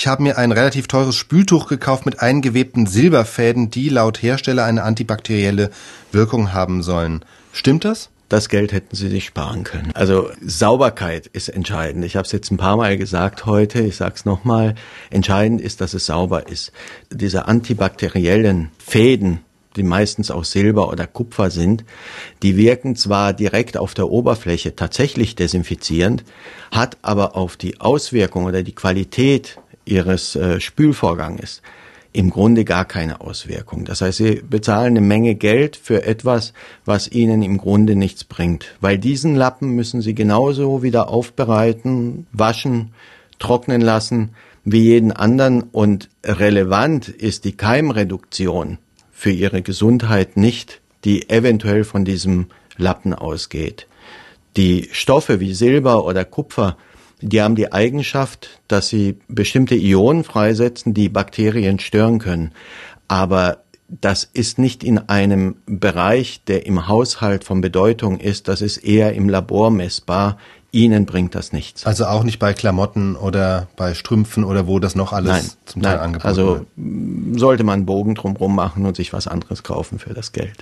ich habe mir ein relativ teures Spültuch gekauft mit eingewebten Silberfäden, die laut Hersteller eine antibakterielle Wirkung haben sollen. Stimmt das? Das Geld hätten sie sich sparen können. Also Sauberkeit ist entscheidend. Ich habe es jetzt ein paar Mal gesagt heute, ich sage es nochmal. Entscheidend ist, dass es sauber ist. Diese antibakteriellen Fäden, die meistens aus Silber oder Kupfer sind, die wirken zwar direkt auf der Oberfläche tatsächlich desinfizierend, hat aber auf die Auswirkung oder die Qualität ihres äh, Spülvorganges im Grunde gar keine Auswirkung. Das heißt, sie bezahlen eine Menge Geld für etwas, was ihnen im Grunde nichts bringt. Weil diesen Lappen müssen sie genauso wieder aufbereiten, waschen, trocknen lassen wie jeden anderen. Und relevant ist die Keimreduktion für ihre Gesundheit nicht, die eventuell von diesem Lappen ausgeht. Die Stoffe wie Silber oder Kupfer die haben die Eigenschaft, dass sie bestimmte Ionen freisetzen, die Bakterien stören können. Aber das ist nicht in einem Bereich, der im Haushalt von Bedeutung ist. Das ist eher im Labor messbar. Ihnen bringt das nichts. Also auch nicht bei Klamotten oder bei Strümpfen oder wo das noch alles nein, zum Teil nein, angeboten also wird. sollte man einen Bogen drumherum machen und sich was anderes kaufen für das Geld.